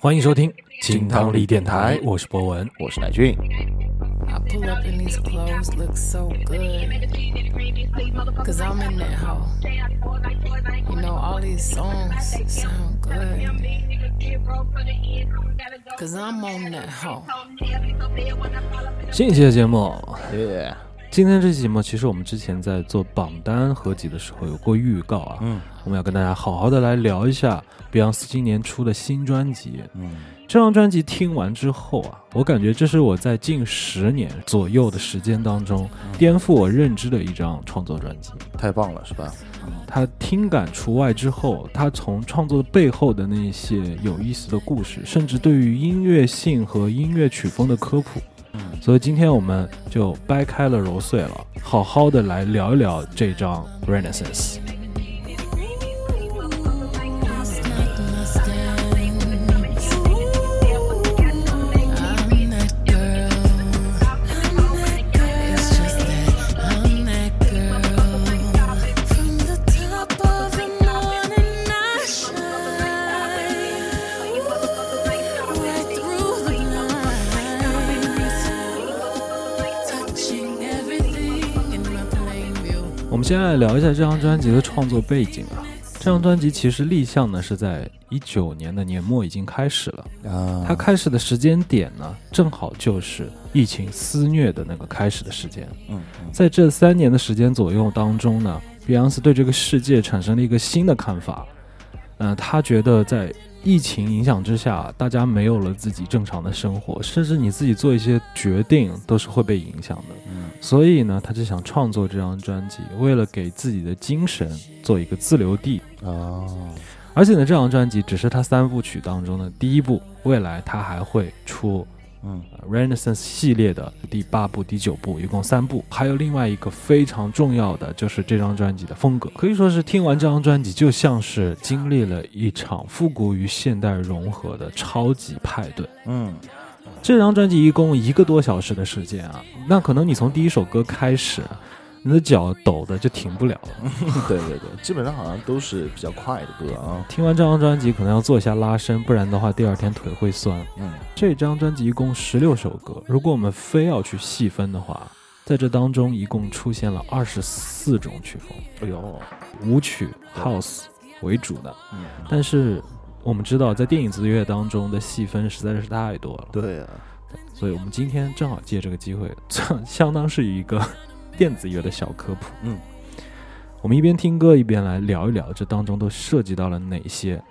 欢迎收听金汤力电台，我是博文，我是乃俊。I pull up in these clothes, look so good. Cause I'm in that hole. You know, all these songs sound good. Cause I'm on that hole. 新一期的节目，耶，今天这期节目其实我们之前在做榜单合集的时候有过预告啊，嗯我们要跟大家好好的来聊一下碧昂斯今年出的新专辑。嗯，这张专辑听完之后啊，我感觉这是我在近十年左右的时间当中颠覆我认知的一张创作专辑。太棒了，是吧？他听感除外之后，他从创作背后的那些有意思的故事，甚至对于音乐性和音乐曲风的科普，嗯所以今天我们就掰开了揉碎了，好好的来聊一聊这张 Renaissance。先来聊一下这张专辑的创作背景啊。这张专辑其实立项呢是在一九年的年末已经开始了，啊，它开始的时间点呢正好就是疫情肆虐的那个开始的时间。嗯嗯在这三年的时间左右当中呢，碧昂斯对这个世界产生了一个新的看法。嗯、他觉得在疫情影响之下，大家没有了自己正常的生活，甚至你自己做一些决定都是会被影响的。嗯所以呢，他就想创作这张专辑，为了给自己的精神做一个自留地。啊，而且呢，这张专辑只是他三部曲当中的第一部，未来他还会出嗯呃 Renaissance 系列的第八部、第九部，一共三部。还有另外一个非常重要的，就是这张专辑的风格，可以说是听完这张专辑，就像是经历了一场复古与现代融合的超级派对。嗯这张专辑一共一个多小时的时间啊，那可能你从第一首歌开始，你的脚抖的就停不了了。对对对，基本上好像都是比较快的歌啊。听完这张专辑，可能要做一下拉伸，不然的话第二天腿会酸。嗯这张专辑一共十六首歌，如果我们非要去细分的话，在这当中一共出现了二十四种曲风，哎呦，舞曲、house 为主的。嗯，但是我们知道，在电影子乐当中的细分实在是太多了，对啊，所以我们今天正好借这个机会，相当是一个电子乐的小科普。嗯，我们一边听歌一边来聊一聊这当中都涉及到了哪些。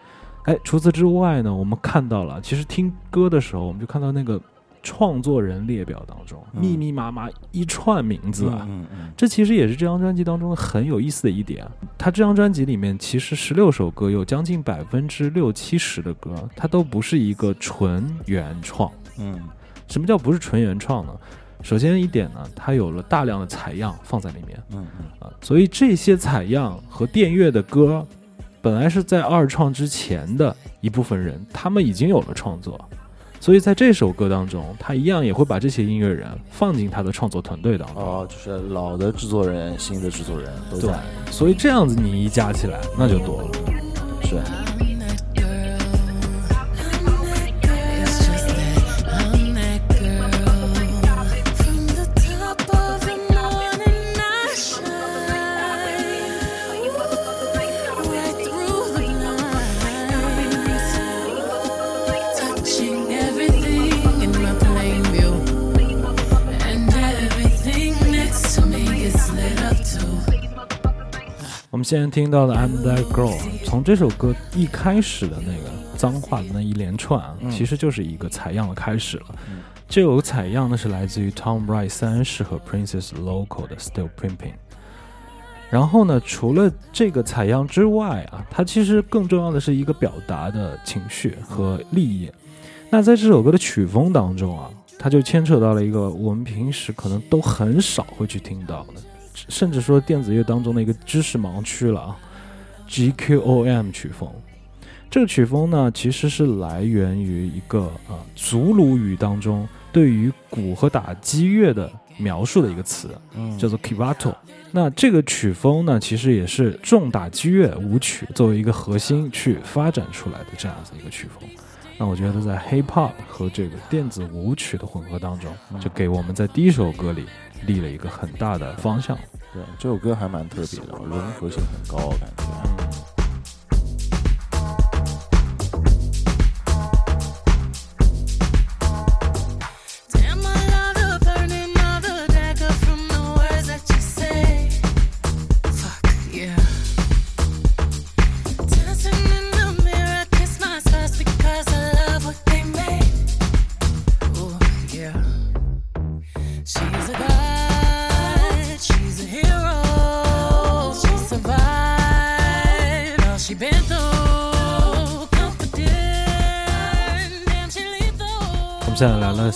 哎，除此之外呢，我们看到了，其实听歌的时候，我们就看到那个创作人列表当中、嗯密密麻麻一串名字啊。嗯嗯这其实也是这张专辑当中很有意思的一点啊。它这张专辑里面其实十六首歌，有将近百分之六七十的歌，它都不是一个纯原创。嗯什么叫不是纯原创呢？首先一点呢，它有了大量的采样放在里面。嗯嗯。啊，所以这些采样和电乐的歌，本来是在二创之前的一部分人，他们已经有了创作，所以在这首歌当中，他一样也会把这些音乐人放进他的创作团队当中。哦，就是老的制作人、新的制作人都对在，，所以这样子你一加起来，那就多了。是现在听到的《I'm That Girl》，从这首歌一开始的那个脏话的那一连串啊，嗯其实就是一个采样的开始了。嗯这首采样呢是来自于 Tom Wright 三世和 Princess Local 的《Still Pimping》。然后呢，除了这个采样之外啊，它其实更重要的是一个表达的情绪和利益。那在这首歌的曲风当中啊，它就牵扯到了一个我们平时可能都很少会去听到的，甚至说电子乐当中的一个知识盲区了啊，GQOM 曲风。这个曲风呢，其实是来源于一个啊、呃祖鲁语当中对于鼓和打击乐的描述的一个词，嗯叫做 kibato。那这个曲风呢，其实也是重打击乐舞曲作为一个核心去发展出来的这样子一个曲风。那我觉得在 hip hop 和这个电子舞曲的混合当中，就给我们在第一首歌里立了一个很大的方向。对，这首歌还蛮特别的，融合性很高，感觉。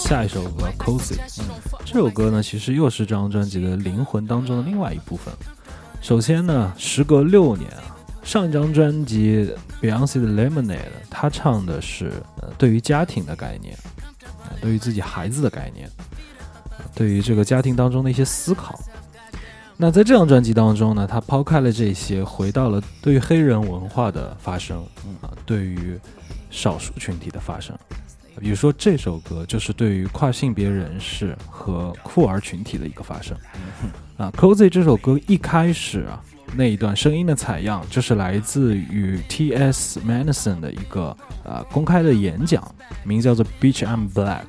下一首歌《Cozy》。嗯这首歌呢，其实又是这张专辑的灵魂当中的另外一部分。首先呢，时隔六年啊，上一张专辑 Beyonce 的《Lemonade》，她唱的是呃对于家庭的概念，呃对于自己孩子的概念，对于这个家庭当中的一些思考。那在这张专辑当中呢，他抛开了这些，回到了对于黑人文化的发声，啊，对于少数群体的发声。比如说这首歌就是对于跨性别人士和酷儿群体的一个发声。啊 c o z y 这首歌一开始啊那一段声音的采样，就是来自于 T.S. Madison 的一个啊公开的演讲，名字叫做《Beach I'm Black》。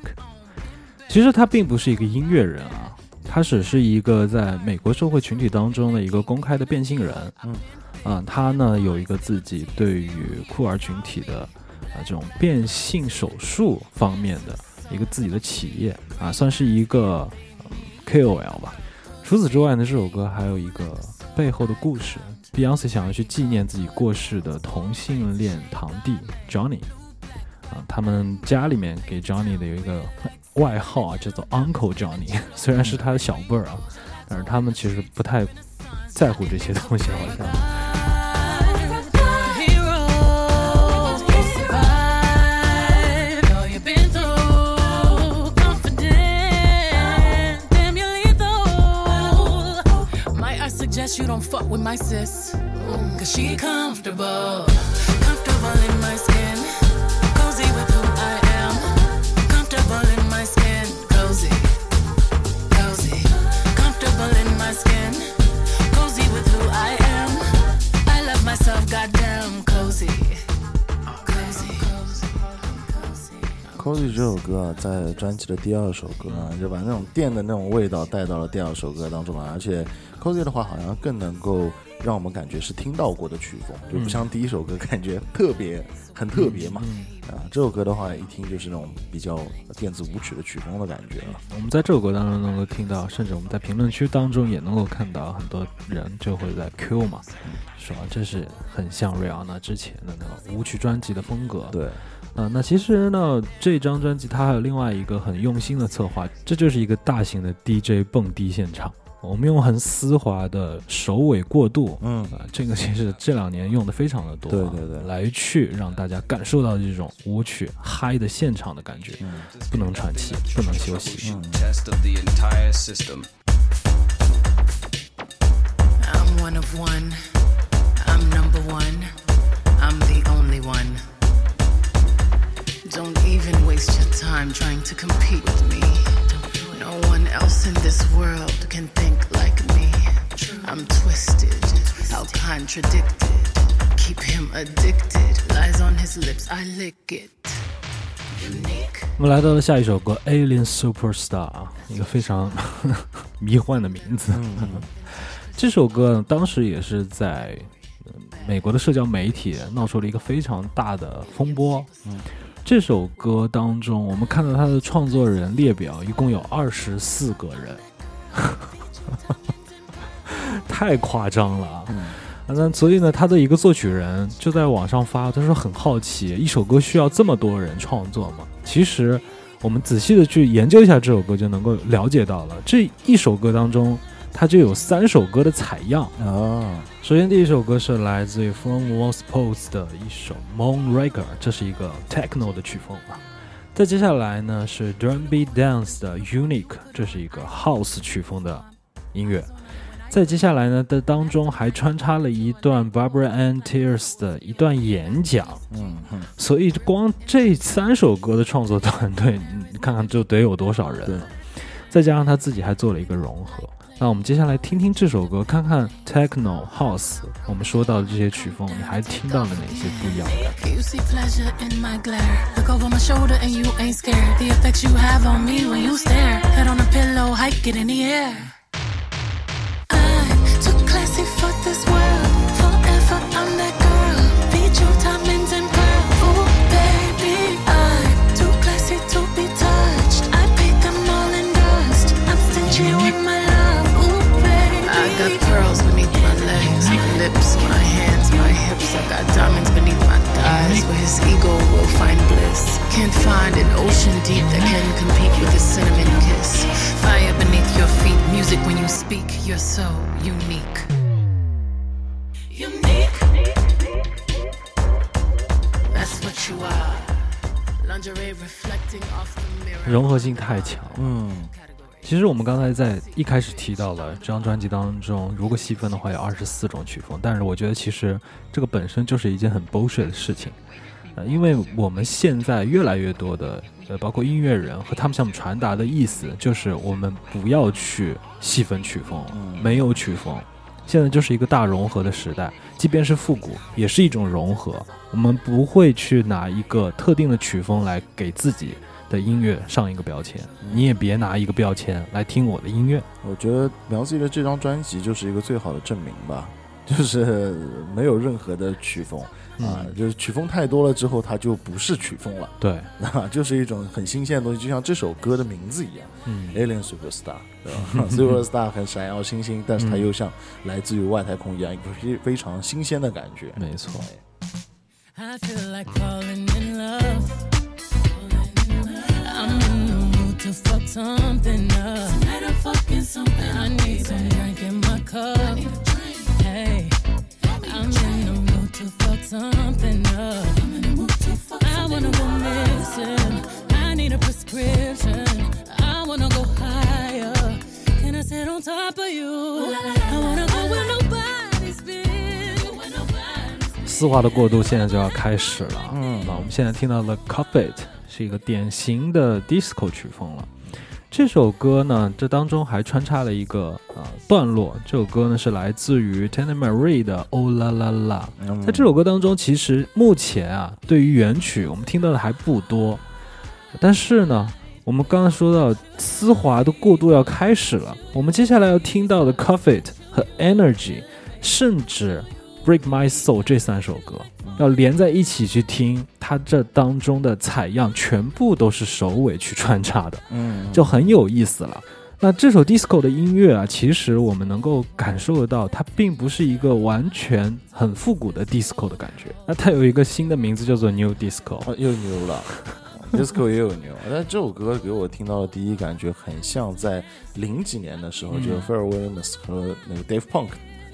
其实他并不是一个音乐人啊，他只是一个在美国社会群体当中的一个公开的变性人。嗯，啊，他呢有一个自己对于酷儿群体的这种变性手术方面的一个自己的企业啊，算是一个、KOL 吧。除此之外呢，这首歌还有一个背后的故事。Beyonce 想要去纪念自己过世的同性恋堂弟 Johnny 啊，他们家里面给 Johnny 的有一个外号啊，叫做 Uncle Johnny，虽然是他的小辈儿啊，但是他们其实不太在乎这些东西，好像。don't fuck with my sis? Cause she comfortable, comfortable in my skin. Cozy with who I am, comfortable in my skin. Cozy, cozy, comfortable in my skin. Cozy with who I am. I love myself, goddamn cozy. Cozy, cozy, cozy. Cozy 这首歌啊，在专辑的第二首歌啊，就把那种电的那种味道带到了第二首歌当中来，而且 Cozy 的话好像更能够让我们感觉是听到过的曲风，就不像第一首歌 感觉特别很特别嘛。啊，这首歌的话一听就是那种比较电子舞曲的曲风的感觉了。我们在这首歌当中能够听到，甚至我们在评论区当中也能够看到很多人就会在 Q 嘛，说这是很像瑞安娜之前的那个舞曲专辑的风格。对，啊、那其实呢，这张专辑它还有另外一个很用心的策划，这就是一个大型的 DJ 蹦迪现场。我们用很丝滑的首尾过渡，嗯啊、这个其实这两年用的非常的多、啊，对对对来去让大家感受到这种舞曲嗨的现场的感觉，嗯不能喘气，不能休息。test of the entire system. I'm one of one. I'm number one. I'm the only one. Don't even waste your time trying to compete with me. No one else in this world can think like me. I'm twisted, how contradicted. Keep him addicted. Lies on his lips, I lick it. 我们来到了下一首歌《Alien Superstar》啊，一个非常迷幻的名字。这首歌呢，当时也是在呃美国的社交媒体闹出了一个非常大的风波。嗯，这首歌当中，我们看到他的创作人列表一共有二十四个人，太夸张了啊！那所以呢，他的一个作曲人就在网上发，他说很好奇，一首歌需要这么多人创作吗？其实，我们仔细的去研究一下这首歌，就能够了解到了，这一首歌当中，它就有三首歌的采样。啊，首先，第一首歌是来自于 From Walls Pose 的一首 Moonraker，这是一个 techno 的曲风啊。再接下来呢是 Drum Beat Dance 的 Unique，这是一个 House 曲风的音乐。再接下来呢的当中还穿插了一段 Barbara Ann Tears 的一段演讲，嗯哼，所以光这三首歌的创作团队，你看看就得有多少人对了。再加上他自己还做了一个融合。那我们接下来听听这首歌，看看 Techno House 我们说到的这些曲风，你还听到了哪些不一样的？my hips. I got diamonds beneath my thighs, where his ego will find bliss. Can't find an ocean deep that can compete with a cinnamon kiss. Fire beneath your feet, music when you speak. You're so unique. Unique. That's what you are. Lingerie reflecting off the mirror. 融合性太强。嗯， 其实我们刚才在一开始提到了这张专辑当中，如果细分的话有二十四种曲风，但是我觉得其实这个本身就是一件很 bullshit 的事情，呃，因为我们现在越来越多的呃，包括音乐人和他们向我们传达的意思，就是我们不要去细分曲风，没有曲风，现在就是一个大融合的时代，即便是复古，也是一种融合。我们不会去拿一个特定的曲风来给自己的音乐上一个标签，你也别拿一个标签来听我的音乐。我觉得苗子的这张专辑就是一个最好的证明吧，就是没有任何的曲风啊，就是曲风太多了之后，它就不是曲风了对，啊，就是一种很新鲜的东西，就像这首歌的名字一样嗯，，Alien Superstar，对吧？Superstar 很闪耀星星，但是它又像来自于外太空一样，一个非非常新鲜的感觉。没错。I feel like falling in love. Fuck something up. Tonight I'm fucking something. I need some drink in my cup. Hey, I'm in the mood to fuck something up. I wanna go missing. I need a prescription. I wanna go higher. Can I sit on top of you? I wanna go where nobody's been. Where nobody's 丝滑的过渡现在就要开始了。嗯那我们现在听到的《Cup It》是一个典型的 disco 曲风了。这首歌呢，这当中还穿插了一个呃段落。这首歌呢是来自于 Tanner Marie 的《Oh La La 在这首歌当中，其实目前啊，对于原曲我们听到的还不多，但是呢，我们刚刚说到丝滑的过渡要开始了，我们接下来要听到的《coffet》和《Energy》，甚至《Break My Soul》这三首歌要连在一起去听，它这当中的采样全部都是首尾去穿插的，嗯，就很有意思了。那这首 disco 的音乐啊，其实我们能够感受得到，它并不是一个完全很复古的 disco 的感觉。那它有一个新的名字叫做 new disco。啊，又牛了。disco 也有牛，但这首歌给我听到的第一感觉很像在零几年的时候，嗯就是 f a r r Williams 和那个 Dave Punk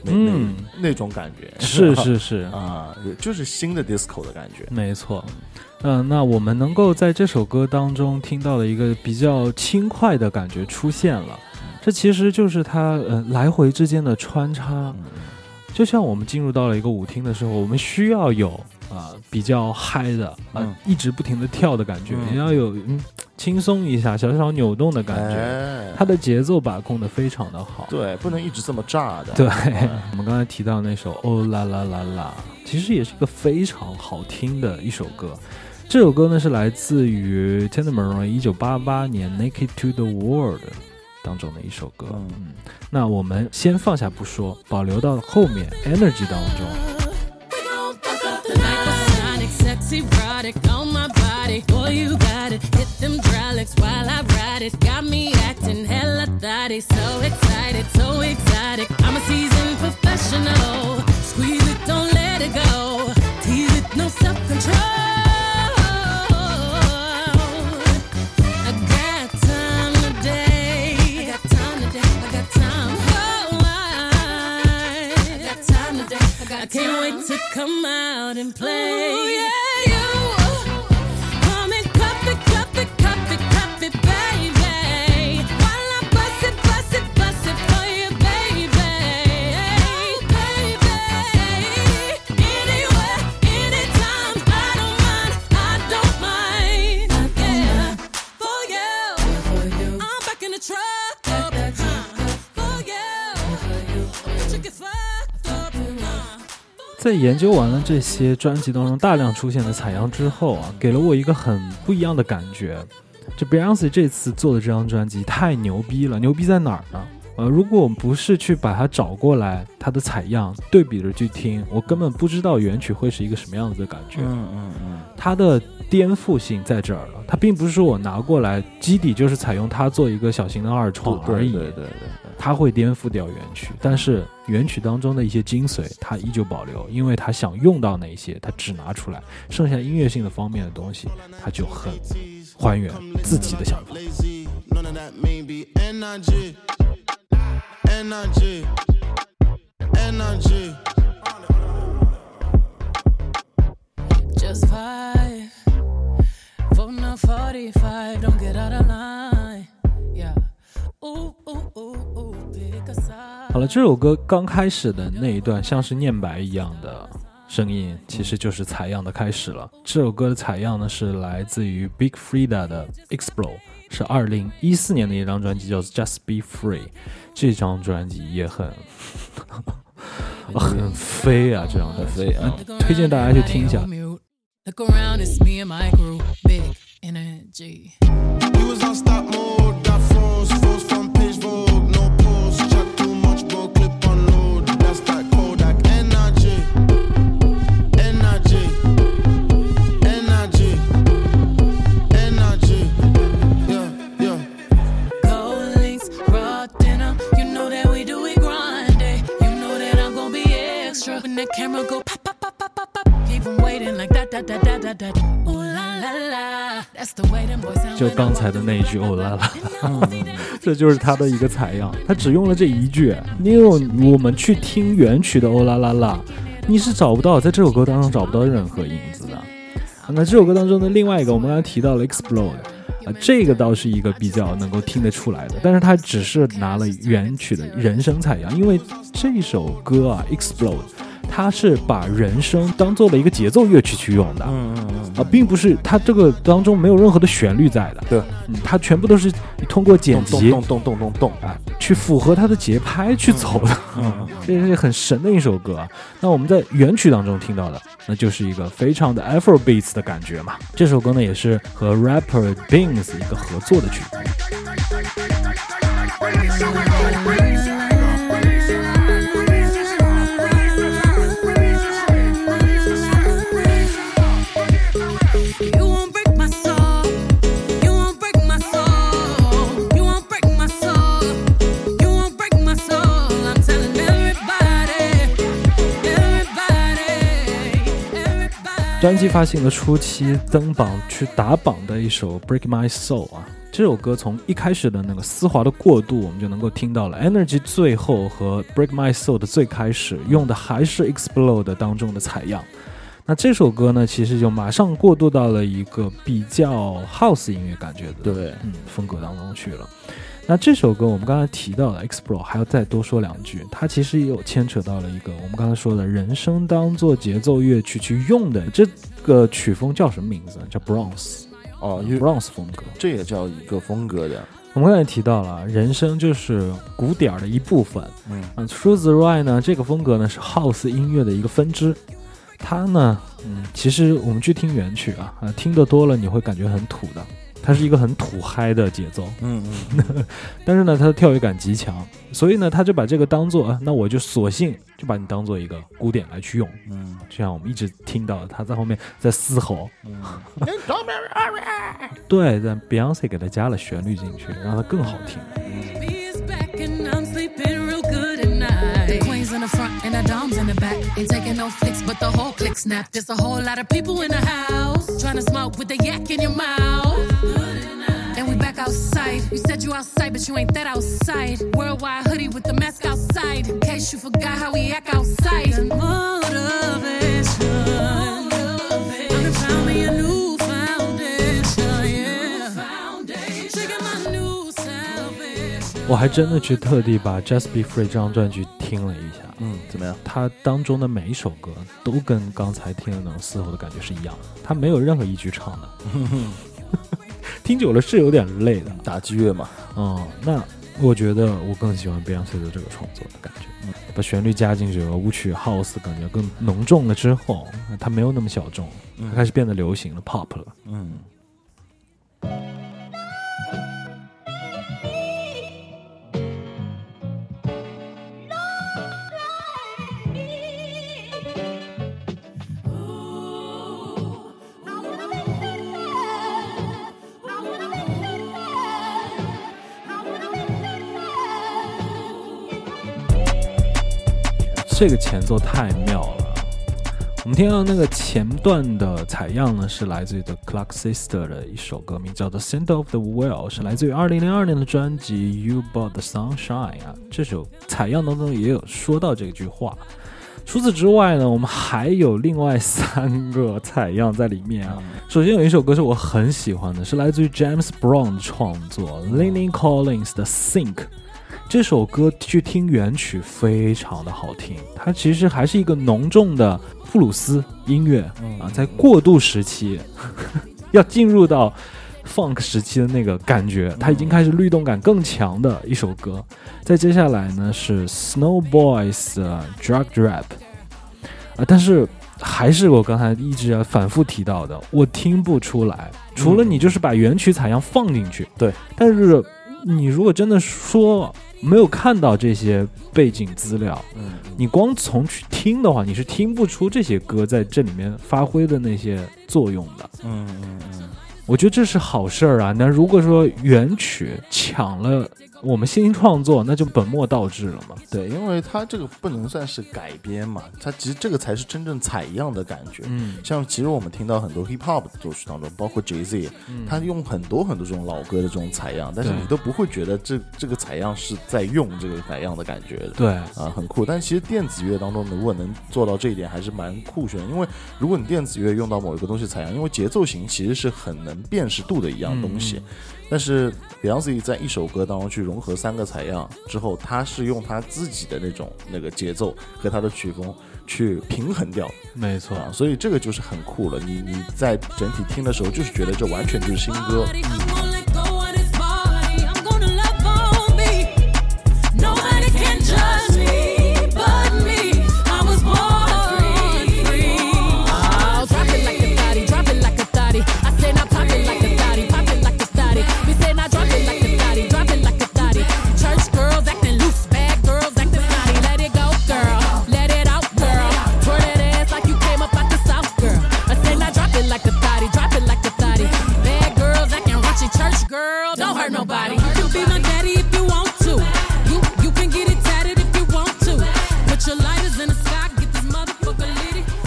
那、嗯那那种感觉，是是 是，啊，就是新的 disco 的感觉。没错。嗯、那我们能够在这首歌当中听到的一个比较轻快的感觉出现了，这其实就是它呃来回之间的穿插。嗯就像我们进入到了一个舞厅的时候，我们需要有啊、比较嗨的啊、嗯一直不停的跳的感觉，嗯也要有嗯轻松一下、小小扭动的感觉。哎它的节奏把控的非常的好。对，不能一直这么炸的。对哎我们刚才提到那首《哦啦啦啦啦》，其实也是一个非常好听的一首歌。这首歌呢是来自于 Tanner Moran 一九八八年《Naked to the World》当中的一首歌。嗯嗯，那我们先放下不说，保留到后面 Energy 当中。Sexy, erotic on my body. Boy, you got it. Hit them hydraulics while I ride it. Got me acting hella thotty. So excited, so exotic. I'm a seasoned professional. Squeeze it, don't let it go. Tease it, no self control. I got time today. I got time. I got time. I, I got time today. I, got I can't wait to come out and play. yeah, 在研究完了这些专辑当中大量出现的采样之后啊，给了我一个很不一样的感觉。就 Beyonce 这次做的这张专辑太牛逼了，牛逼在哪儿呢？呃，如果我们不是去把它找过来，它的采样对比着去听，我根本不知道原曲会是一个什么样子的感觉。嗯嗯嗯，它的颠覆性在这儿了，它并不是说我拿过来基底就是采用它做一个小型的二创而已，对对对对对，它会颠覆掉原曲，但是原曲当中的一些精髓它依旧保留，因为它想用到哪些，它只拿出来，剩下音乐性的方面的东西，它就很还原自己的想法。好了，这首歌刚开始的那一段像是念白一样的声音，其实就是采样的开始了。这首歌的采样呢，是来自于 Big Freedia 的 Explore。是二零一四年的一张专辑，叫做 Just Be Free。这张专辑也很很 飞啊，这张专辑。很飞啊。Look 推荐大家去听一下就刚才的那一句.哦啦啦这就是他的一个采样，他只用了这一句。因为我们去听原曲的哦啦啦啦，你是找不到在这首歌当中找不到任何影子的。啊那这首歌当中的另外一个，我们刚才提到了 Explode。啊，这个倒是一个比较能够听得出来的，但是他只是拿了原曲的人声采样，因为这首歌啊，Explode，它是把人声当做了一个节奏乐曲去用的，嗯嗯嗯，啊，并不是它这个当中没有任何的旋律在的，对，嗯，它全部都是通过剪辑动动动动动动，啊，去符合它的节拍去走的，嗯 这是很神的一首歌。啊。那我们在原曲当中听到的，那就是一个非常的 Afro beats 的感觉嘛。这首歌呢，也是和 rapper Beans 一个合作的曲。专辑发行的初期登榜去打榜的一首《Break My Soul》啊，这首歌从一开始的那个丝滑的过渡，我们就能够听到了 Energy 最后和《Break My Soul》的最开始用的还是 Explode 当中的采样。那这首歌呢，其实就马上过渡到了一个比较 House 音乐感觉的对，嗯风格当中去了。那这首歌我们刚才提到的 Explore 还要再多说两句，它其实也有牵扯到了一个我们刚才说的人声当做节奏乐曲去用的这个曲风叫什么名字？叫 Bronze 哦，Bronze 风格。这也叫一个风格的，我们刚才提到了人声就是鼓点儿的一部分，嗯啊，除此之外呢，这个风格呢是 House 音乐的一个分支。它呢，嗯，其实我们去听原曲啊，啊，听得多了你会感觉很土的，它是一个很土嗨的节奏。嗯嗯，但是呢，它的跳跃感极强，所以呢，他就把这个当做，啊那我就索性就把你当做一个鼓点来去用，嗯。就像我们一直听到他在后面在嘶吼，嗯，对，但 Beyonce 给他加了旋律进去，让它更好听。Baby and doms in the back. Ain't taking no flicks, but the whole click snap. There's a whole lot of people in the house trying to smoke with the yak in your mouth. And we back outside. You said you outside, but you ain't that outside. Worldwide hoodie with the mask outside. In case you forgot how we act outside. Motivation. 我还真的去特地把《Just Be Free》这张专辑听了一下，嗯，怎么样？它当中的每一首歌都跟刚才听的那种嘶吼的感觉是一样的，它没有任何一句唱的，听久了是有点累的。打击乐嘛，嗯，那我觉得我更喜欢 Beyonce 的这个创作的感觉，嗯。把旋律加进去，舞曲 house 感觉更浓重了之后，它没有那么小众，它开始变得流行了，pop 了。嗯，这个前奏太妙了。我们听到那个前段的采样呢，是来自于 The Clark Sister 的一首歌，名叫做《Center of the Well》，是来自于二零零二年的专辑《You Brought the Sunshine》啊。这首采样当中也有说到这句话。除此之外呢，我们还有另外三个采样在里面啊。首先有一首歌是我很喜欢的，是来自于 James Brown 的创作，Lenny Collins 的《Think》。这首歌去听原曲非常的好听，它其实还是一个浓重的布鲁斯音乐啊，在过渡时期 要进入到 funk 时期的那个感觉，它已经开始律动感更强的一首歌。再接下来呢是 Snow Boys 的 Drug Rap 啊，但是还是我刚才一直反复提到的，我听不出来，除了你就是把原曲采样放进去，对，但是你如果真的说没有看到这些背景资料，嗯，你光从去听的话，你是听不出这些歌在这里面发挥的那些作用的。嗯嗯嗯，我觉得这是好事儿啊。那如果说原曲抢了我们新创作，那就本末倒置了嘛。对，因为它这个不能算是改编嘛，它其实这个才是真正采样的感觉。嗯，像其实我们听到很多 hip hop 的作曲当中，包括 Jay Z，、他用很多很多这种老歌的这种采样，但是你都不会觉得这这个采样是在用这个采样的感觉的。对，啊，很酷。但其实电子乐当中，如果能做到这一点，还是蛮酷炫的。因为如果你电子乐用到某一个东西采样，因为节奏型其实是很能辨识度的一样东西。嗯但是 Beyonce 在一首歌当中去融合三个采样之后，他是用他自己的那种那个节奏和他的曲风去平衡掉没错。啊，所以这个就是很酷了。你你在整体听的时候，就是觉得这完全就是新歌。I'm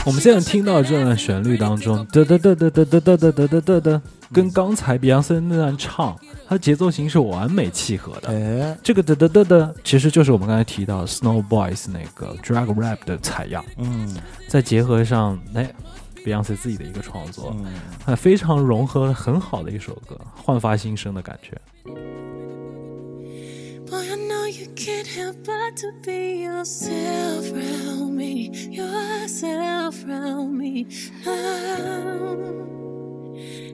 我们现在听到这段旋律当中，得得得得得得得得得得得得，跟刚才 Beyonce 那段唱，它节奏型是完美契合的。哎，这个得得得得，其实就是我们刚才提到 Snow Boys 那个 Drag Rap 的采样，嗯再结合上哎 Beyonce 自己的一个创作，嗯，啊，非常融合很好的一首歌，焕发新生的感觉。Boy, I know you can't help but to be yourself around me, yourself around me now.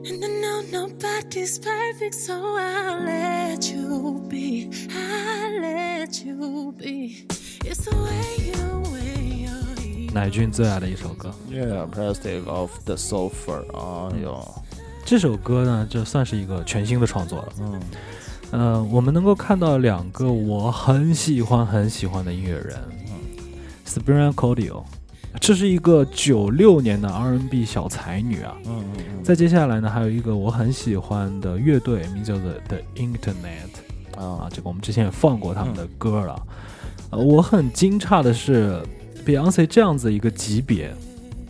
And I know nobody's perfect, so I'll let you be. I'll let you be. It's the way you way you 乃俊最爱的一首歌， Yeah, Plastic of the Sulfur，哎呦，这首歌呢，这算是一个全新的创作了。嗯 呃，我们能够看到两个我很喜欢很喜欢的音乐人、嗯 s p r i n a Cordio，这是一个九六年的 R&B 小才女啊。嗯嗯再接下来呢，还有一个我很喜欢的乐队，名叫做 The Internet 嗯啊，这个我们之前也放过他们的歌了。呃，我很惊诧的是，Beyonce 这样子一个级别，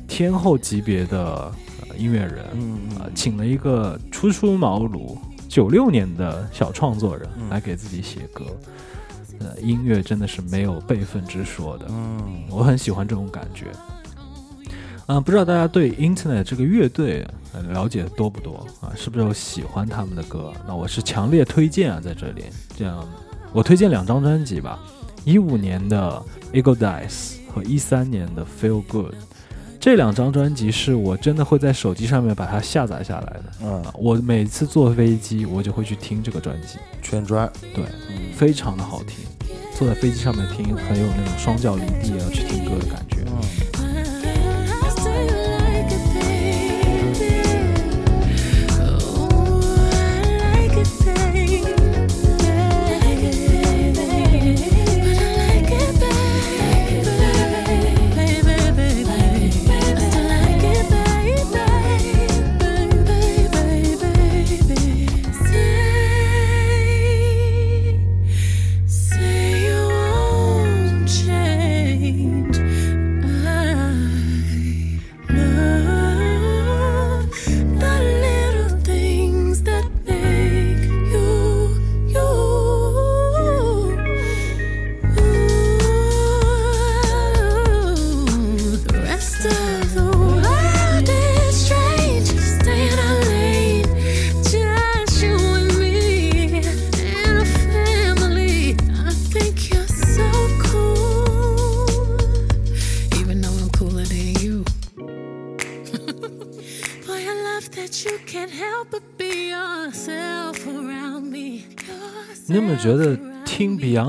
天后级别的、呃音乐人，嗯啊，请了一个初出茅庐九六年的小创作人嗯来给自己写歌，呃，音乐真的是没有辈分之说的，嗯我很喜欢这种感觉。嗯、不知道大家对 Internet 这个乐队、呃、了解多不多啊？是不是有喜欢他们的歌？那我是强烈推荐啊，在这里，这样我推荐两张专辑吧，一五年的 Eagle Dice 和一三年的 Feel Good。这两张专辑是我真的会在手机上面把它下载下来的。嗯啊，我每次坐飞机，我就会去听这个专辑，全专，对，嗯非常的好听。坐在飞机上面听，很有那种双脚离地要去听歌的感觉。Say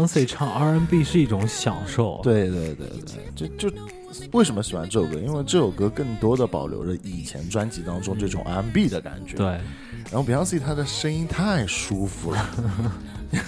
Beyonce 唱 R&B 是一种享受？，对对对对，就就为什么喜欢这首歌？因为这首歌更多的保留了以前专辑当中这种 R&B 的感觉。，对，然后 Beyonce 她的声音太舒服了，你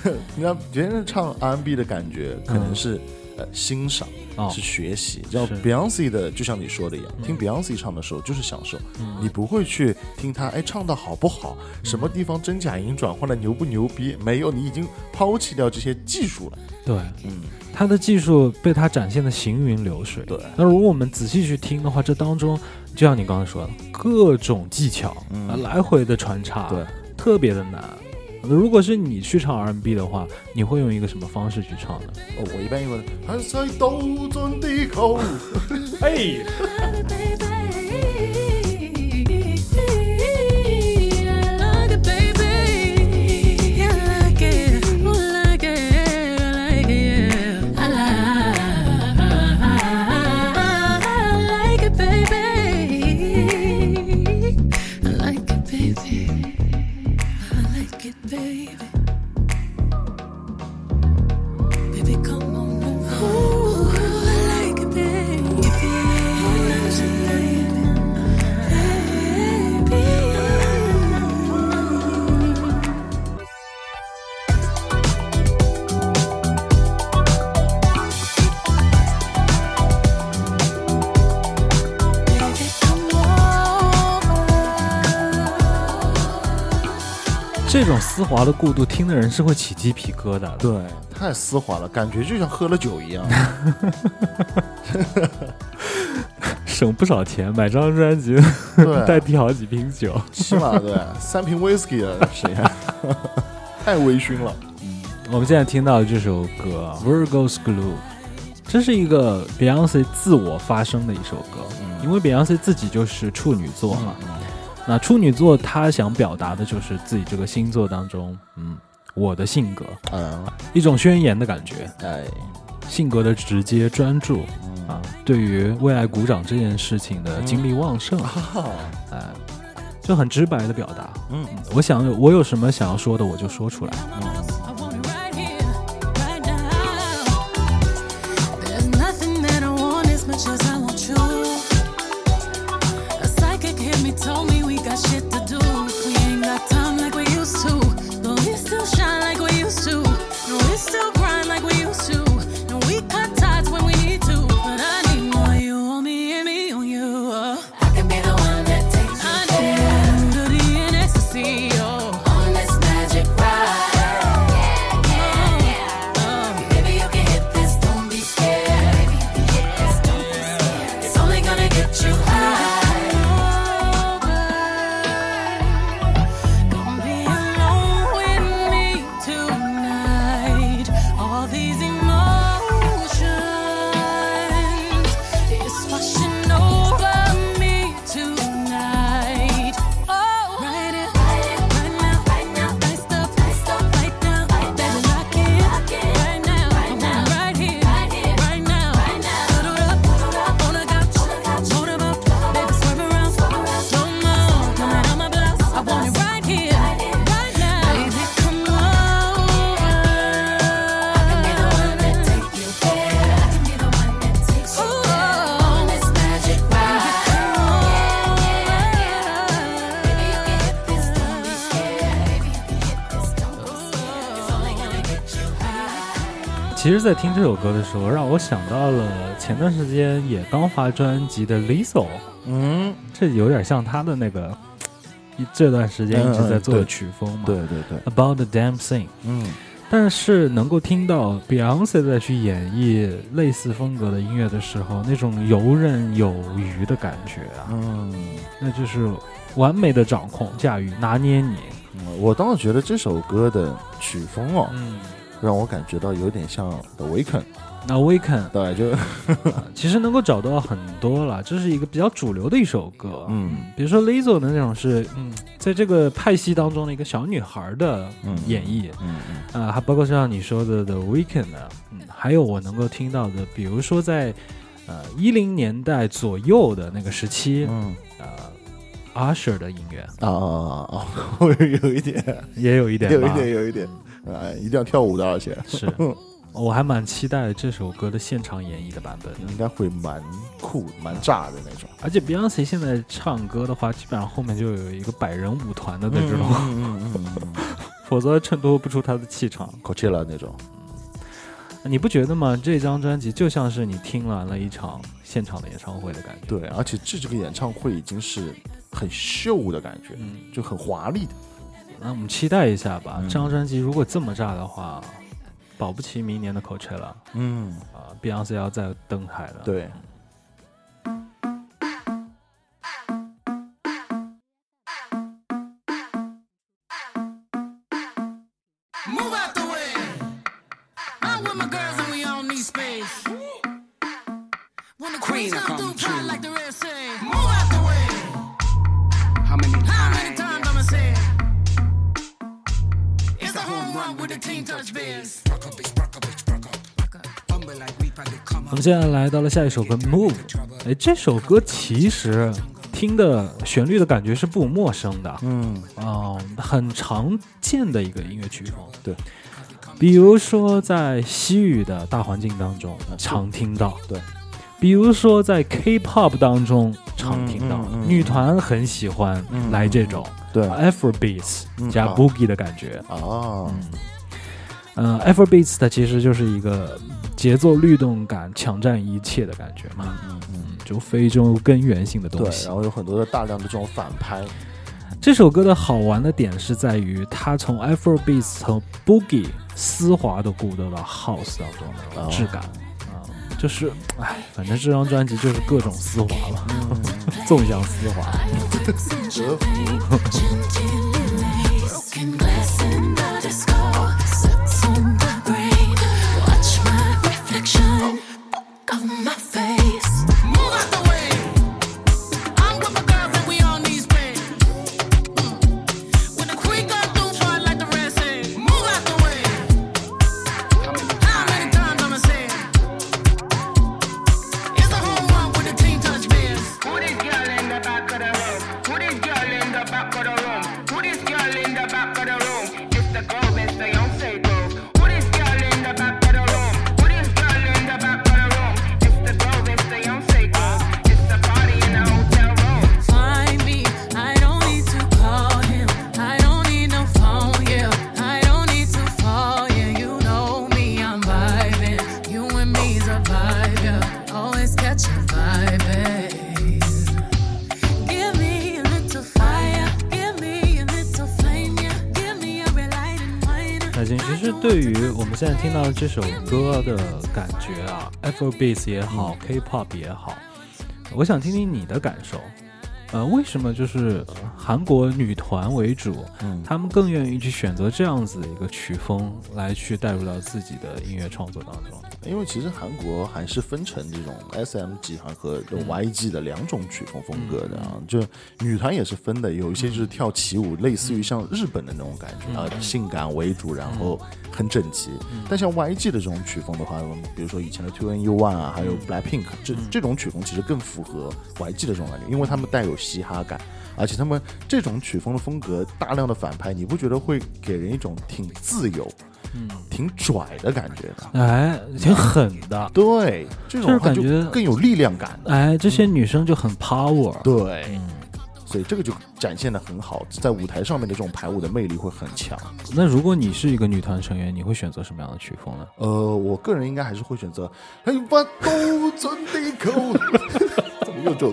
知道别人唱 R&B 的感觉可能是、呃欣赏，哦。是学习。叫是 Beyonce 的，就像你说的一样，听 Beyonce 唱的时候就是享受，你不会去听他哎唱的好不好，什么地方真假音转换的牛不牛逼，没有，你已经抛弃掉这些技术了。对，嗯，他的技术被他展现的行云流水。对。那如果我们仔细去听的话，这当中就像你刚才说的，各种技巧嗯。啊，来回的穿插，对，特别的难。如果是你去唱 R&B 的话，你会用一个什么方式去唱呢？哦，我一般用的还在斗转地口，哎，滑的过渡，听的人是会起鸡皮疙瘩的。对，太丝滑了，感觉就像喝了酒一样。省不少钱，买张专辑代替好几瓶酒。起码对三瓶 whisky 的谁呀？太微醺了。嗯我们现在听到的这首歌《Virgo's Glue》，这是一个 Beyonce 自我发声的一首歌，因为 Beyonce 自己就是处女座嘛。那处女座他想表达的就是自己这个星座当中，嗯，我的性格，嗯，一种宣言的感觉，哎，性格的直接专注嗯。啊，对于为爱鼓掌这件事情的精力旺盛，哈，哎，就很直白的表达。嗯。嗯，我想我有什么想要说的，我就说出来。I 实，在听这首歌的时候，让我想到了前段时间也刚发专辑的 Lizzo，嗯，这有点像他的那个一这段时间一直在做的曲风嘛。对对对，About the damn thing。嗯但是能够听到 Beyonce 在去演绎类似风格的音乐的时候，那种游刃有余的感觉啊，嗯。那就是完美的掌控、驾驭、拿捏你。嗯我倒是觉得这首歌的曲风哦，嗯，让我感觉到有点像 The Weeknd，那 Weekend 对，就啊其实能够找到很多了，这是一个比较主流的一首歌。嗯。比如说 Lizzo 的那种是，嗯，在这个派系当中的一个小女孩的嗯演绎，嗯嗯。啊，还包括像你说的 The Weeknd 呢，嗯，还有我能够听到的，比如说在呃一零年代左右的那个时期，嗯。呃，Usher 的音乐。啊啊啊啊，会有一点，也有一点，有一点，有一点，啊，一定要跳舞的，而且是，我还蛮期待这首歌的现场演绎的版本的。应该会蛮酷、蛮炸的那种。而且 Beyonce 现在唱歌的话，基本上后面就有一个百人舞团的那种，嗯嗯 否则衬托不出他的气场。，Coachella 那种，你不觉得吗？这张专辑就像是你听完了一场现场的演唱会的感觉。对，而且这这个演唱会已经是很秀的感觉，嗯，就很华丽的。那我们期待一下吧。嗯这张专辑如果这么炸的话，保不齐明年的 Coachella 嗯，啊，Beyonce 要再登台了。，对。现在来到了下一首歌《Move》。哎，这首歌其实听的旋律的感觉是不陌生的，嗯，哦、很常见的一个音乐曲风。对，比如说在西语的大环境当中常听到，对，比如说在 K-pop 当中常听到，女团很喜欢嗯来这种、对，Afrobeats 加嗯啊。Boogie 的感觉。啊，嗯、a f r o b e a t s 它其实就是一个节奏律动感抢占一切的感觉嘛，嗯嗯，嗯，就非洲根源性的东对，西然。后有很多的大量的这种反拍，这首歌的好玩的点是在于，它从 Afrobeats 和 Boogie 丝滑的过渡到 House 当中的那种质感啊、就是哎，反正这张专辑就是各种丝滑了，纵向丝滑。折服。到这首歌的感觉啊，Afrobeats 也好、k p o p 也好，我想听听你的感受。呃，为什么就是呃韩国女团为主，嗯他们更愿意去选择这样子的一个曲风来去带入到自己的音乐创作当中？因为其实韩国还是分成这种 S M 集团和这种 Y G 的两种曲风风格的啊，就女团也是分的，有一些就是跳起舞，类似于像日本的那种感觉啊，性感为主，然后很整齐。但像 Y G 的这种曲风的话，比如说以前的 Two N U One 啊，还有 Black Pink 这这种曲风其实更符合 Y G 的这种感觉，因为他们带有嘻哈感。而且他们这种曲风的风格大量的反拍，你不觉得会给人一种挺自由、嗯，挺拽的感觉的？哎，挺狠的。对，这种感觉更有力量感的。哎，这些女生就很 power。对，嗯，所以这个就展现的很好，在舞台上面的这种排舞的魅力会很强。那如果你是一个女团成员，你会选择什么样的曲风呢？呃，我个人应该还是会选择《怎么又这首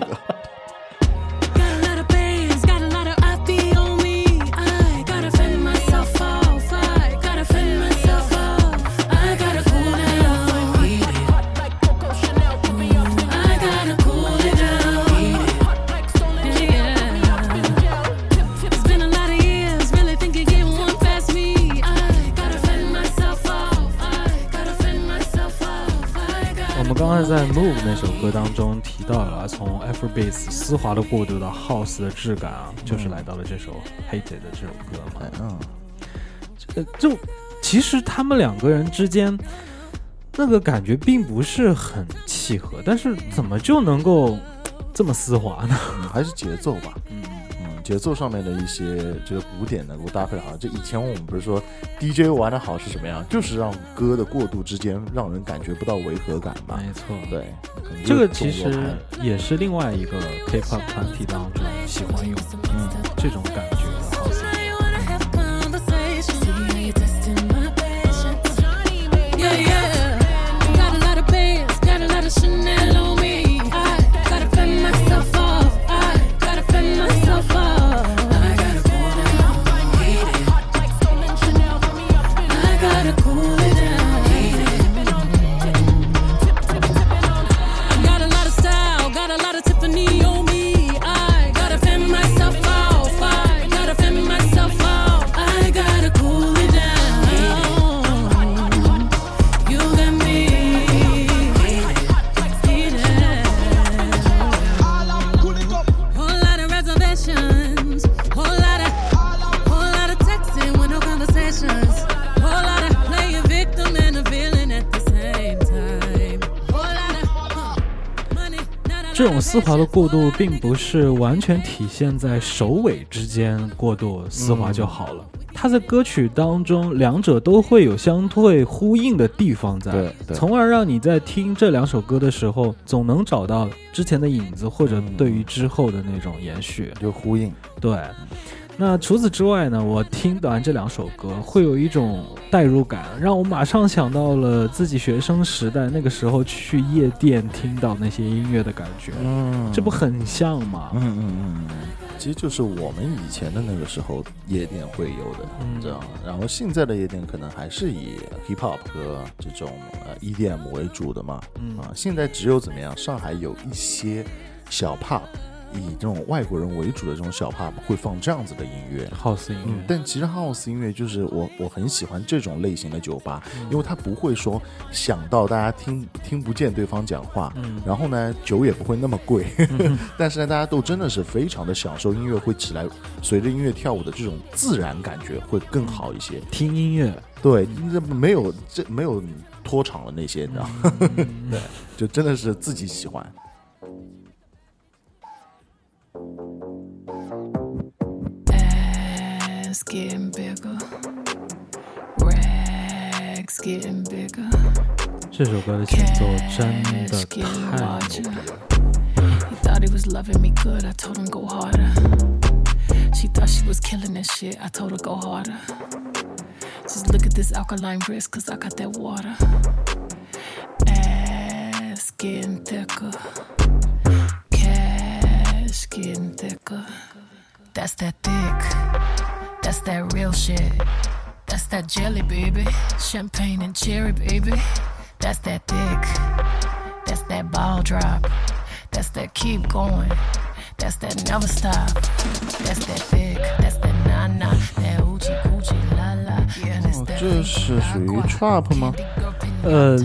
刚才在《Move》那首歌当中提到了，从 Afrobeat 丝滑的过渡到 House 的质感啊，就是来到了这首《Hated》的这首歌嘛。嗯，呃，就其实他们两个人之间那个感觉并不是很契合，但是怎么就能够这么丝滑呢？嗯还是节奏吧。嗯，嗯，节奏上面的一些这个鼓点能够搭配好。就以前我们不是说 DJ 玩的好是什么样，就是让歌的过渡之间让人感觉不到违和感嘛。没错，对，这个其实也是另外一个 K-pop 团体当中喜欢用嗯这种感觉丝滑的过渡，并不是完全体现在首尾之间过渡丝滑就好了。它在歌曲当中，两者都会有相对呼应的地方在，从而让你在听这两首歌的时候，总能找到之前的影子，或者对于之后的那种延续。就呼应。对，那除此之外呢，我听完这两首歌，会有一种代入感，让我马上想到了自己学生时代那个时候去夜店听到那些音乐的感觉，嗯这不很像吗？嗯嗯嗯嗯，其实就是我们以前的那个时候夜店会有的，知道吗。然后现在的夜店可能还是以 hip hop 和这种呃 EDM 为主的嘛。嗯啊，现在只有怎么样？上海有一些小 pub，以这种外国人为主的这种小 pub 会放这样子的音乐。house 音嗯乐，，但其实 house 音乐就是我我很喜欢这种类型的酒吧，因为它不会说想到大家听听不见对方讲话，嗯然后呢酒也不会那么贵，但是呢大家都真的是非常的享受音乐会起来，随着音乐跳舞的这种自然感觉会更好一些。听音乐，对，这没有这没有拖场的那些，你知道吗？对，就真的是自己喜欢。Ass getting bigger. Rags getting bigger. 这首歌的前奏真的 Cash 太 getting 牛 larger. 逼了。 He thought he was loving me good. I told him go harder. She thought she was killing that shit. I told her go harder. Just look at this alkaline wrist, cause I got that water. Ass getting thicker. Cash getting thicker. That's that thick. That's that real shit. That's that jelly, baby. Champagne and cherry, baby. That's that thick. That's that ball drop. That's that keep going. That's that never stop. That's that thick. That's that na na. That oochie coochie la la. Yeah, that's 哦 that 这是属于 trap 吗？呃，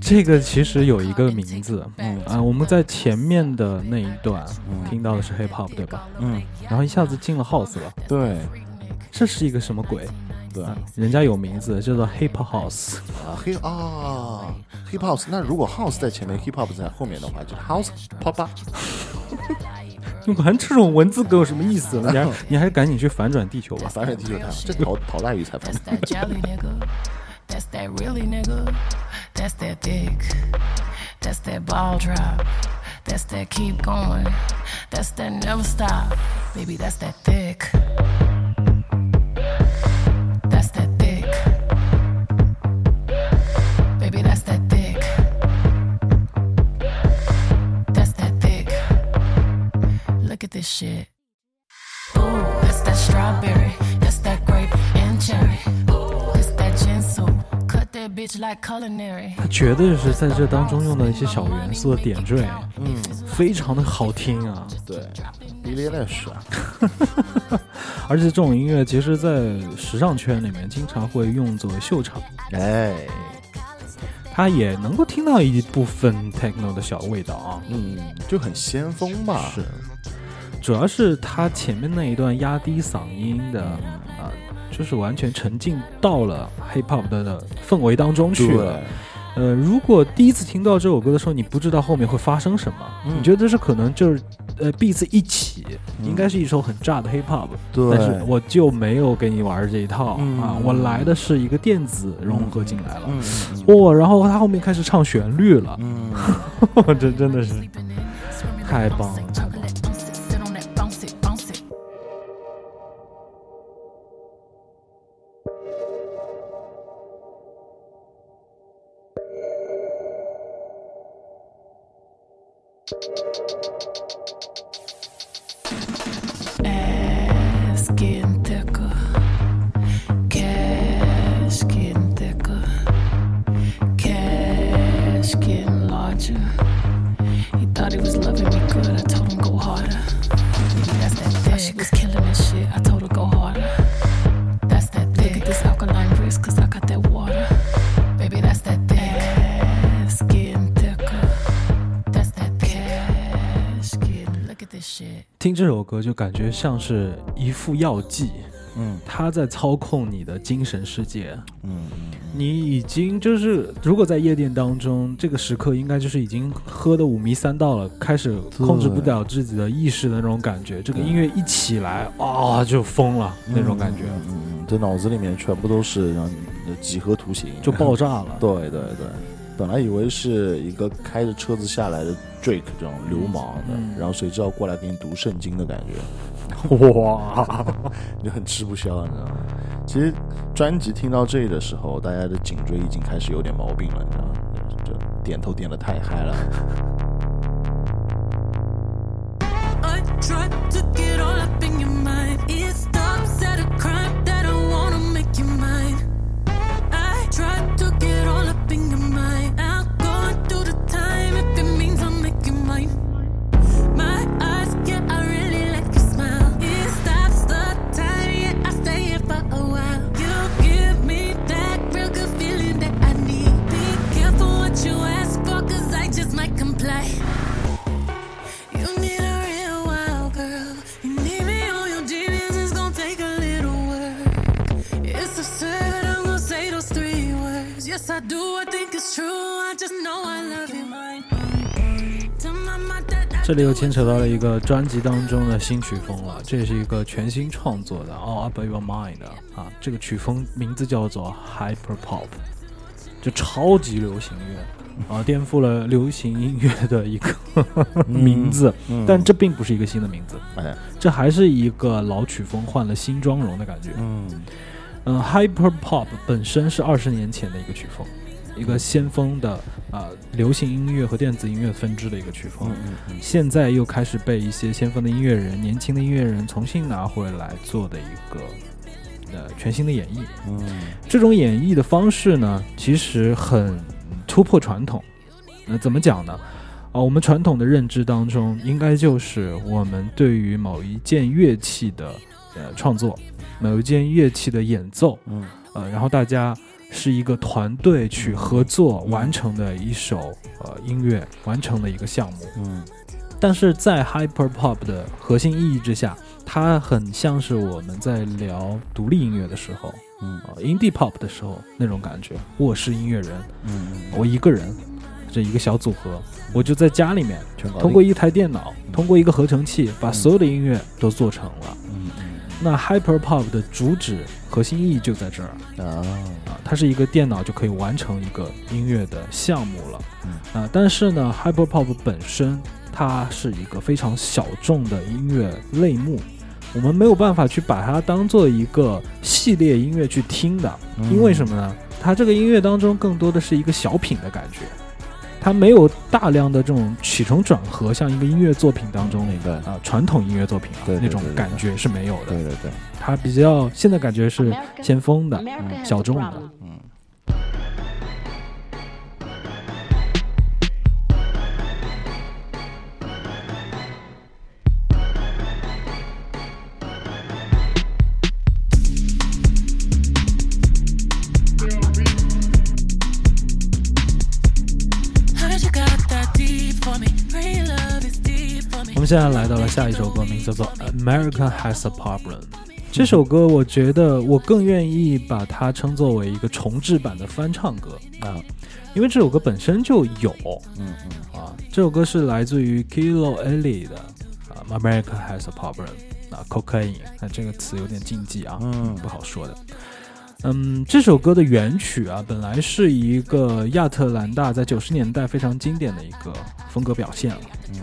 这个其实有一个名字，嗯啊，我们在前面的那一段听到的是 hip hop 对吧？嗯，然后一下子进了 house 了，对这是一个什么鬼？对啊，人家有名字叫做 hip house，啊，hip 啊，hip house。那如果 house 在前面，hip hop 在后面的话，就是 house pop。你玩这种文字梗有什么意思呢？你还 你还是赶紧去反转地球吧。反转地球太好，这陶陶大鱼才放 That's。This shit. Ooh, that's that strawberry. That's that grape and cherry. Ooh, it's that ginseng. Cut that bitch like culinary. 它绝对是在这当中用的一些小元素的点缀，嗯，非常的好听啊。对，Billie Eilish 啊，而且这种音乐其实，在时尚圈里面经常会用作为秀场，哎，它也能够听到一部分 techno 的小味道啊。嗯，就很先锋吧。是，主要是他前面那一段压低嗓音的啊、就是完全沉浸到了 hip hop 的的氛围当中去了。呃，如果第一次听到这首歌的时候，你不知道后面会发生什么，嗯。你觉得这可能就是呃 beats 一起，应该是一首很炸的 hip hop，对。但是我就没有给你玩这一套、嗯。啊，我来的是一个电子融合进来了，哇、然后他后面开始唱旋律了，嗯，这真的是。太棒了，太棒了。这首歌就感觉像是一副药剂，嗯它在操控你的精神世界。嗯你已经就是，如果在夜店当中，这个时刻应该就是已经喝的五迷三道了，开始控制不了自己的意识的那种感觉。这个音乐一起来，啊、就疯了那种感觉，嗯嗯嗯，这脑子里面全部都是让你的几何图形，就爆炸了。对对对，本来以为是一个开着车子下来的 Drake 这种流氓的，嗯然后谁知道过来给你读圣经的感觉，哇，你就很吃不消，你知道吗？其实专辑听到这里的时候，大家的颈椎已经开始有点毛病了，你知道吗？就点头点的太嗨了。I tried to get all up in your 这里又牵扯到了一个专辑当中的新曲风了，这是一个全新创作的《All Up Your Mind》啊，这个曲风名字叫做 Hyper Pop，就超级流行乐啊，颠覆了流行音乐的一个 名字，嗯但这并不是一个新的名字，哎，这还是一个老曲风换了新妆容的感觉。嗯嗯，Hyper Pop 本身是二十年前的一个曲风，一个先锋的啊、流行音乐和电子音乐分支的一个曲风。嗯嗯现在又开始被一些先锋的音乐人、年轻的音乐人重新拿回来做的一个呃全新的演绎。嗯这种演绎的方式呢，其实很突破传统。那怎么讲呢？啊，我们传统的认知当中，应该就是我们对于某一件乐器的呃创作，某一件乐器的演奏，嗯呃，然后大家是一个团队去合作嗯完成的一首呃音乐，完成的一个项目。嗯。但是在 hyper pop 的核心意义之下，它很像是我们在聊独立音乐的时候，嗯。啊、indie pop 的时候那种感觉。我是音乐人，嗯，我一个人，这一个小组合，我就在家里面，通过一台电脑，通过一个合成器，把所有的音乐都做成了。嗯那 hyper pop 的主旨核心意义就在这儿。嗯啊。啊，它是一个电脑就可以完成一个音乐的项目了。嗯。啊，但是呢，hyper pop 本身它是一个非常小众的音乐类目，我们没有办法去把它当做一个系列音乐去听的，因为什么呢？它这个音乐当中更多的是一个小品的感觉，它没有大量的这种起承转合，像一个音乐作品当中那个啊、传统音乐作品啊对对那种感觉是没有的。对对对，它比较现在感觉是先锋的、小众的。嗯。现在来到了下一首歌，名字叫做《America Has a Problem》。这首歌，我觉得我更愿意把它称作为一个重制版的翻唱歌啊，因为这首歌本身就有嗯嗯啊。这首歌是来自于 Kilo Ellie 的啊，《America Has a Problem》啊，cocaine，那这个词有点禁忌啊，嗯不好说的。嗯，这首歌的原曲啊，本来是一个亚特兰大在九十年代非常经典的一个风格表现了。嗯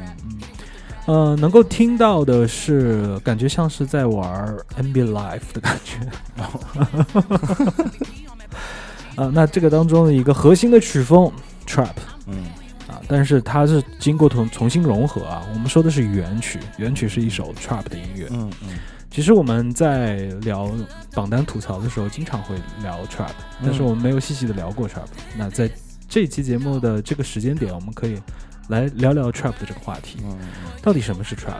呃，能够听到的是，感觉像是在玩 NBA Live 的感觉。啊，那这个当中的一个核心的曲风 Trap 嗯啊，但是它是经过重重新融合啊。我们说的是原曲，原曲是一首 Trap 的音乐。嗯嗯其实我们在聊榜单吐槽的时候，经常会聊 Trap，但是我们没有细细的聊过 Trap。那在这期节目的这个时间点，我们可以来聊聊 Trap 的这个话题。嗯到底什么是 trap？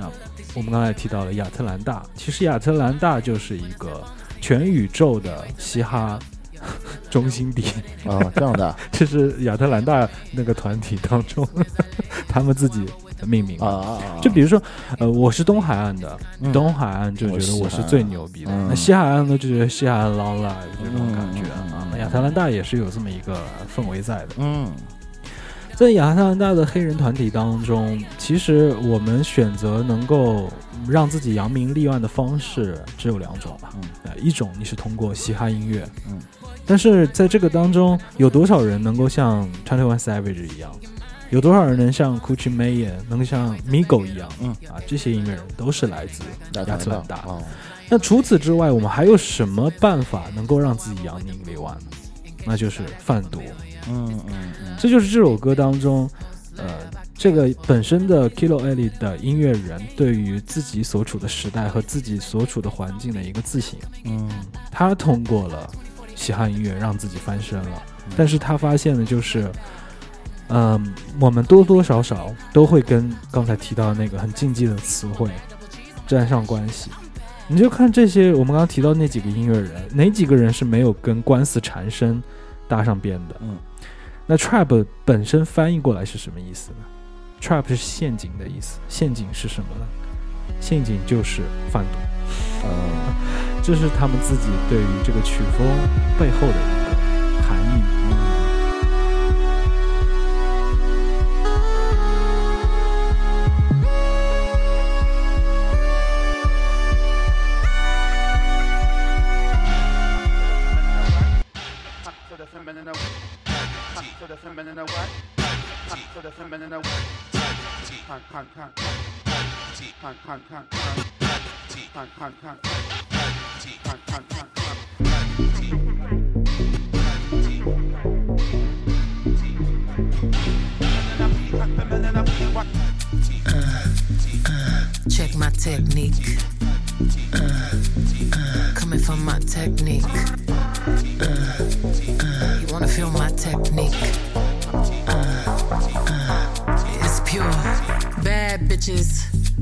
啊，我们刚才提到了亚特兰大，其实亚特兰大就是一个全宇宙的嘻哈 中心地，嗯啊，这样的啊 这是亚特兰大那个团体当中 他们自己的命名啊。就比如说，呃，我是东海岸的，嗯东海岸就觉得我是最牛逼的，嗯那西海岸呢就觉得西海岸 long life 这种感觉啊。那亚特兰大也是有这么一个氛围在的。嗯在亚特兰大的黑人团体当中，其实我们选择能够让自己扬名立万的方式只有两种吧。一种你是通过嘻哈音乐，嗯，但是在这个当中，有多少人能够像 Twenty One Savage 一样？有多少人能像 Gucci Mane，能像 Migo 一样？嗯啊，这些音乐人都是来自亚特兰大。哦，那除此之外，我们还有什么办法能够让自己扬名立万呢？那就是贩毒。嗯嗯嗯这就是这首歌当中，呃，这个本身的 Kilo Ellie 的音乐人对于自己所处的时代和自己所处的环境的一个自省。嗯他通过了嘻哈音乐让自己翻身了，但是他发现的就是，嗯、我们多多少少都会跟刚才提到的那个很禁忌的词汇沾上关系。你就看这些我们刚刚提到那几个音乐人，哪几个人是没有跟官司缠身搭上边的？嗯，那 trap 本身翻译过来是什么意思呢？trap 是陷阱的意思，陷阱是什么呢？陷阱就是贩毒。呃 这是他们自己对于这个曲风背后的 some men in a way. Con, con, con. Con, con, con. Con, con, con. Con, con, con.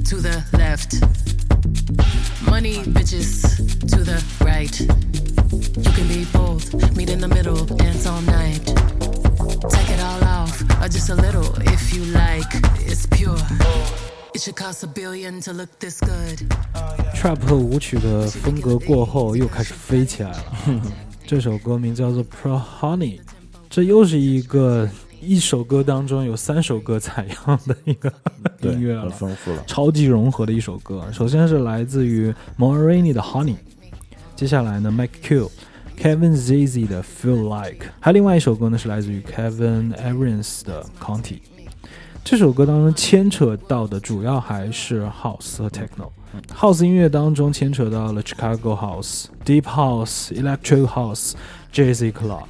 to the left. Money bitches to the right. You can be both. Meet in the middle. Dance all night. Take it all off, or just a little if you like. It's pure. It should cost a billion to look this good. trap 和舞曲的风格过后，又开始飞起来了。这首歌名叫做《Pro Honey》，这又是一个一首歌当中有三首歌采样的一个对 音乐了。很丰富了。超级融合的一首歌。首先是来自于 Morini 的 Honey，接下来呢 Mike Q、Kevin Zizi 的 Feel Like，还有另外一首歌呢是来自于 Kevin Aarons 的 County。这首歌当中牵扯到的主要还是 House 和 Techno。House 音乐当中牵扯到了 Chicago House、Deep House、Electric House、Jazzy Club，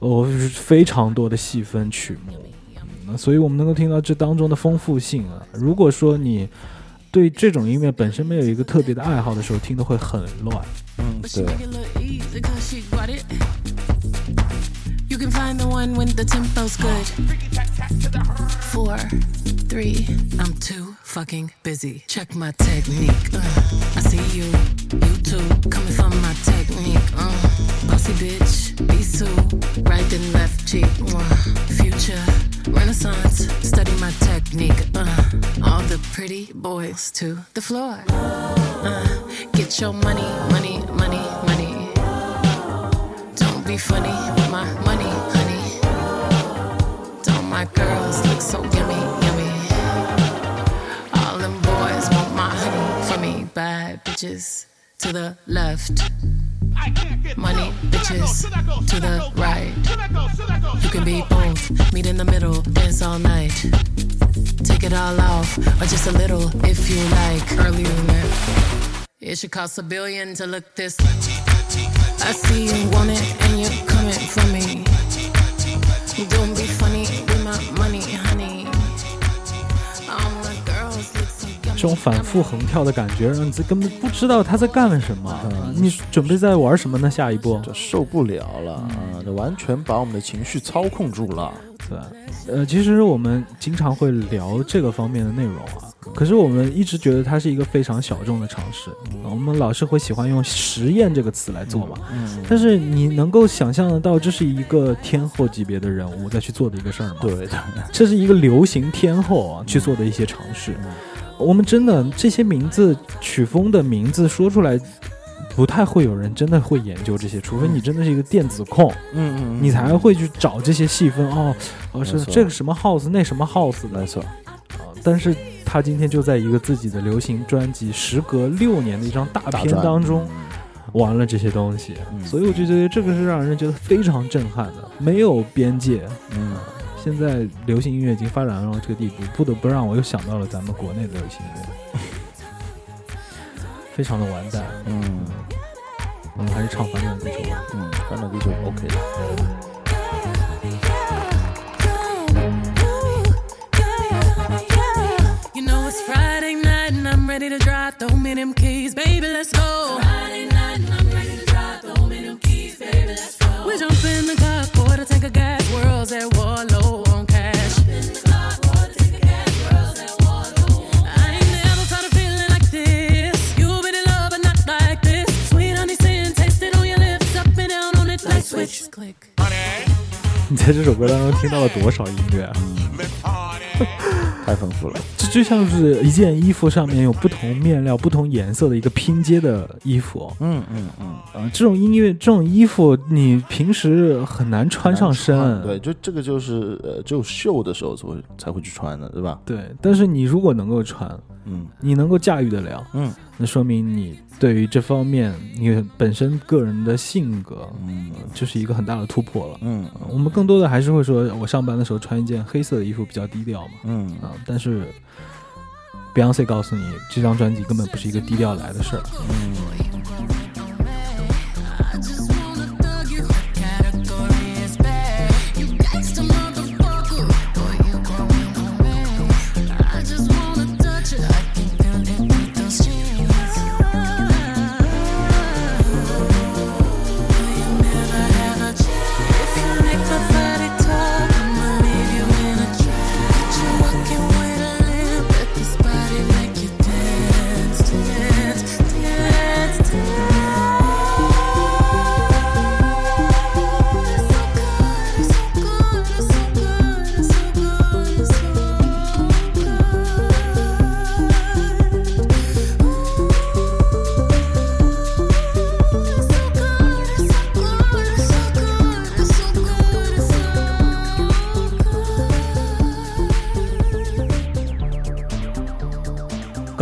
哦，是非常多的细分曲目。那所以我们能够听到这当中的丰富性啊。如果说你对这种音乐本身没有一个特别的爱好的时候，听的会很乱。嗯，对. You can find the one when the tempo's good. Four, three, I'm too fucking busy. Check my technique. Uh, I see you, you too, coming from my technique. Uh, bossy bitch, be Sue, right and left cheek. Uh, future, the pretty boys to the floor. Uh, get your money, money, money, money. Don't be funny with my money, honey. Don't my girls look so yummy, yummy? All them boys want my honey for me. Bad bitches to the left. Money bitches to the right. You can be both, meet in the middle, dance all night. Take it all off, or just a little if you like. Earlier than that. It should cost a billion to look this. I see you want it and you're coming for me. Don't be 种反复横跳的感觉，让你根本不知道他在干什么。你准备在玩什么呢？下一步？就受不了了啊！这完全把我们的情绪操控住了。对？呃，其实我们经常会聊这个方面的内容啊，可是我们一直觉得它是一个非常小众的尝试，我们老是会喜欢用实验这个词来做嘛。嗯，但是你能够想象得到，这是一个天后级别的人物在去做的一个事儿吗？，对的，这是一个流行天后啊去做的一些尝试。我们真的这些名字曲风的名字说出来，不太会有人真的会研究这些，除非你真的是一个电子控，嗯嗯，你才会去找这些细分哦，哦是这个什么 house 那什么 house 的。没错，啊。但是他今天就在一个自己的流行专辑，时隔六年的一张大片当中玩了这些东西，嗯。所以我就觉得这个是让人觉得非常震撼的，没有边界。嗯，现在流行音乐已经发展到了这个地步，不得不让我又想到了咱们国内的流行音乐，非常的完蛋。嗯我们还是唱《反转地球》吧。嗯，反转地球 OK 的。在这首歌当中听到了多少音乐啊？太丰富了。这就像是一件衣服上面有不同面料、不同颜色的一个拼接的衣服。嗯嗯嗯，啊，这种音乐、这种衣服，你平时很难穿上身。对，就这个就是呃，只有秀的时候才会才会去穿的，对吧？对，但是你如果能够穿，嗯你能够驾驭得了，嗯那说明你对于这方面你本身个人的性格，嗯就是一个很大的突破了。嗯我们更多的还是会说，我上班的时候穿一件黑色的衣服比较低调嘛。嗯啊，但是 Beyonce 告诉你，这张专辑根本不是一个低调来的事儿。I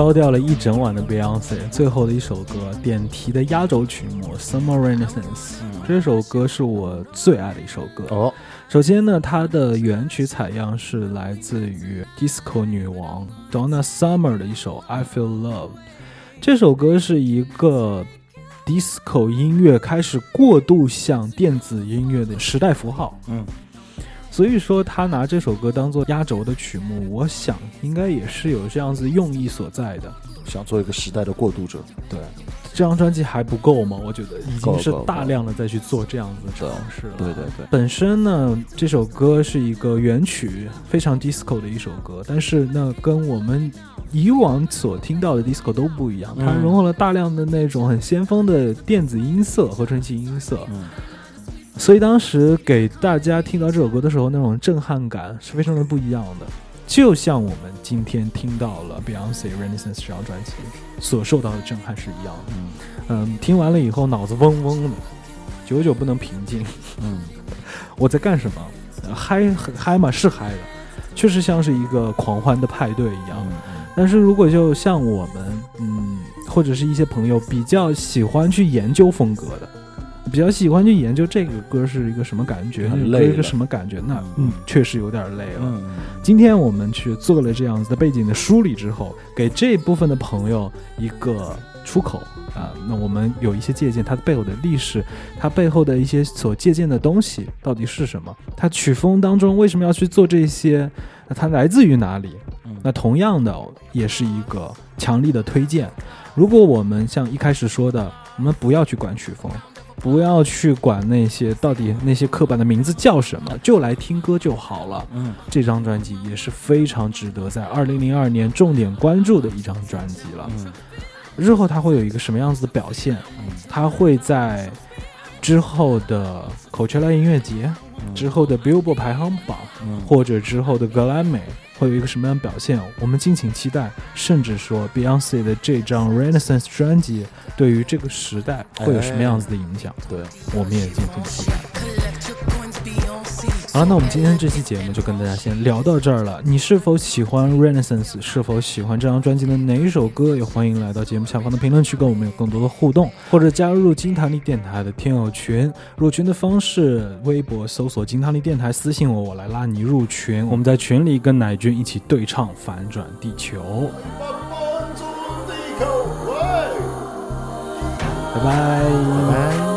高调了一整晚的 Beyonce，最后的一首歌点题的压轴曲目《Summer Renaissance》，这首歌是我最爱的一首歌。哦，首先呢，它的原曲采样是来自于 disco 女王 Donna Summer 的一首《I Feel Love》。这首歌是一个 disco 音乐开始过渡向电子音乐的时代符号。嗯，所以说他拿这首歌当做压轴的曲目，我想应该也是有这样子用意所在的。想做一个时代的过渡者，对，这张专辑还不够吗？我觉得已经是大量的再去做这样子的尝试了。对对对，本身呢，这首歌是一个原曲非常 disco 的一首歌，但是那跟我们以往所听到的 disco 都不一样，它嗯。融合了大量的那种很先锋的电子音色和纯器音色，嗯所以当时给大家听到这首歌的时候，那种震撼感是非常的不一样的。就像我们今天听到了 Beyonce Renaissance 这张专辑所受到的震撼是一样的。嗯嗯，听完了以后脑子嗡嗡的，久久不能平静。嗯我在干什么？呃嗨很嗨嘛，是嗨的，确实像是一个狂欢的派对一样。嗯但是如果就像我们，嗯，或者是一些朋友比较喜欢去研究风格的，比较喜欢去研究这个歌是一个什么感觉，很那个歌一个什么感觉，那嗯嗯，确实有点累了。嗯今天我们去做了这样子的背景的梳理之后，给这部分的朋友一个出口啊、那我们有一些借鉴，它背后的历史，它背后的一些所借鉴的东西到底是什么？它曲风当中为什么要去做这些？那它来自于哪里？嗯那同样的，也是一个强力的推荐。如果我们像一开始说的，我们不要去管曲风，不要去管那些到底那些刻板的名字叫什么，就来听歌就好了。嗯这张专辑也是非常值得在二零零二年重点关注的一张专辑了。嗯日后它会有一个什么样子的表现？它会在之后的 Coachella 音乐节、之后的 Billboard 排行榜，嗯或者之后的格莱美会有一个什么样的表现？我们敬请期待。甚至说 Beyonce 的这张 Renaissance 专辑对于这个时代会有什么样子的影响？对，我们也敬请期待。好了，那我们今天这期节目就跟大家先聊到这儿了。你是否喜欢 Renaissance？是否喜欢这张专辑的哪一首歌？也欢迎来到节目下方的评论区跟我们有更多的互动，或者加入金塔利电台的听友群。入群的方式，微博搜索“金塔利电台”，私信我，我来拉你入群。我们在群里跟乃君一起对唱《反转地球》。拜。拜。